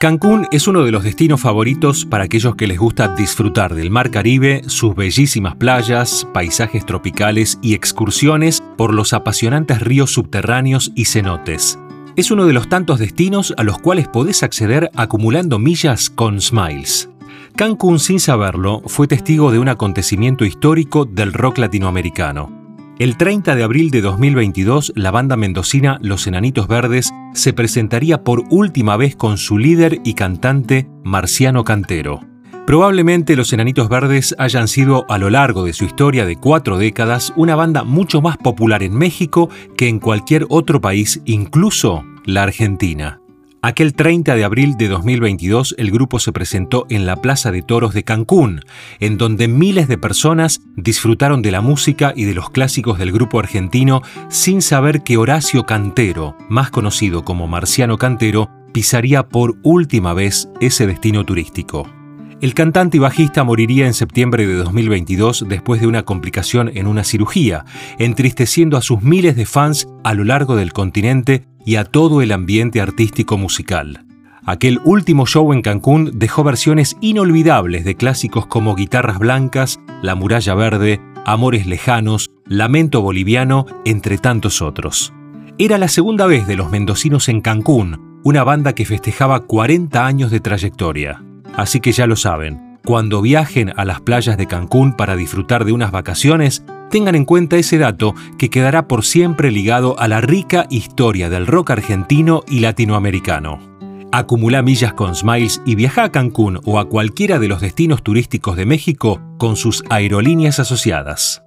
Cancún es uno de los destinos favoritos para aquellos que les gusta disfrutar del mar Caribe, sus bellísimas playas, paisajes tropicales y excursiones por los apasionantes ríos subterráneos y cenotes. Es uno de los tantos destinos a los cuales podés acceder acumulando millas con Smiles. Cancún, sin saberlo, fue testigo de un acontecimiento histórico del rock latinoamericano. El 30 de abril de 2022, la banda mendocina Los Enanitos Verdes se presentaría por última vez con su líder y cantante Marciano Cantero. Probablemente los Enanitos Verdes hayan sido a lo largo de su historia de cuatro décadas una banda mucho más popular en México que en cualquier otro país, incluso la Argentina. Aquel 30 de abril de 2022 el grupo se presentó en la Plaza de Toros de Cancún, en donde miles de personas disfrutaron de la música y de los clásicos del grupo argentino sin saber que Horacio Cantero, más conocido como Marciano Cantero, pisaría por última vez ese destino turístico. El cantante y bajista moriría en septiembre de 2022 después de una complicación en una cirugía, entristeciendo a sus miles de fans a lo largo del continente y a todo el ambiente artístico musical. Aquel último show en Cancún dejó versiones inolvidables de clásicos como Guitarras Blancas, La Muralla Verde, Amores Lejanos, Lamento Boliviano, entre tantos otros. Era la segunda vez de los mendocinos en Cancún, una banda que festejaba 40 años de trayectoria. Así que ya lo saben, cuando viajen a las playas de Cancún para disfrutar de unas vacaciones, tengan en cuenta ese dato que quedará por siempre ligado a la rica historia del rock argentino y latinoamericano. Acumula millas con Smiles y viaja a Cancún o a cualquiera de los destinos turísticos de México con sus aerolíneas asociadas.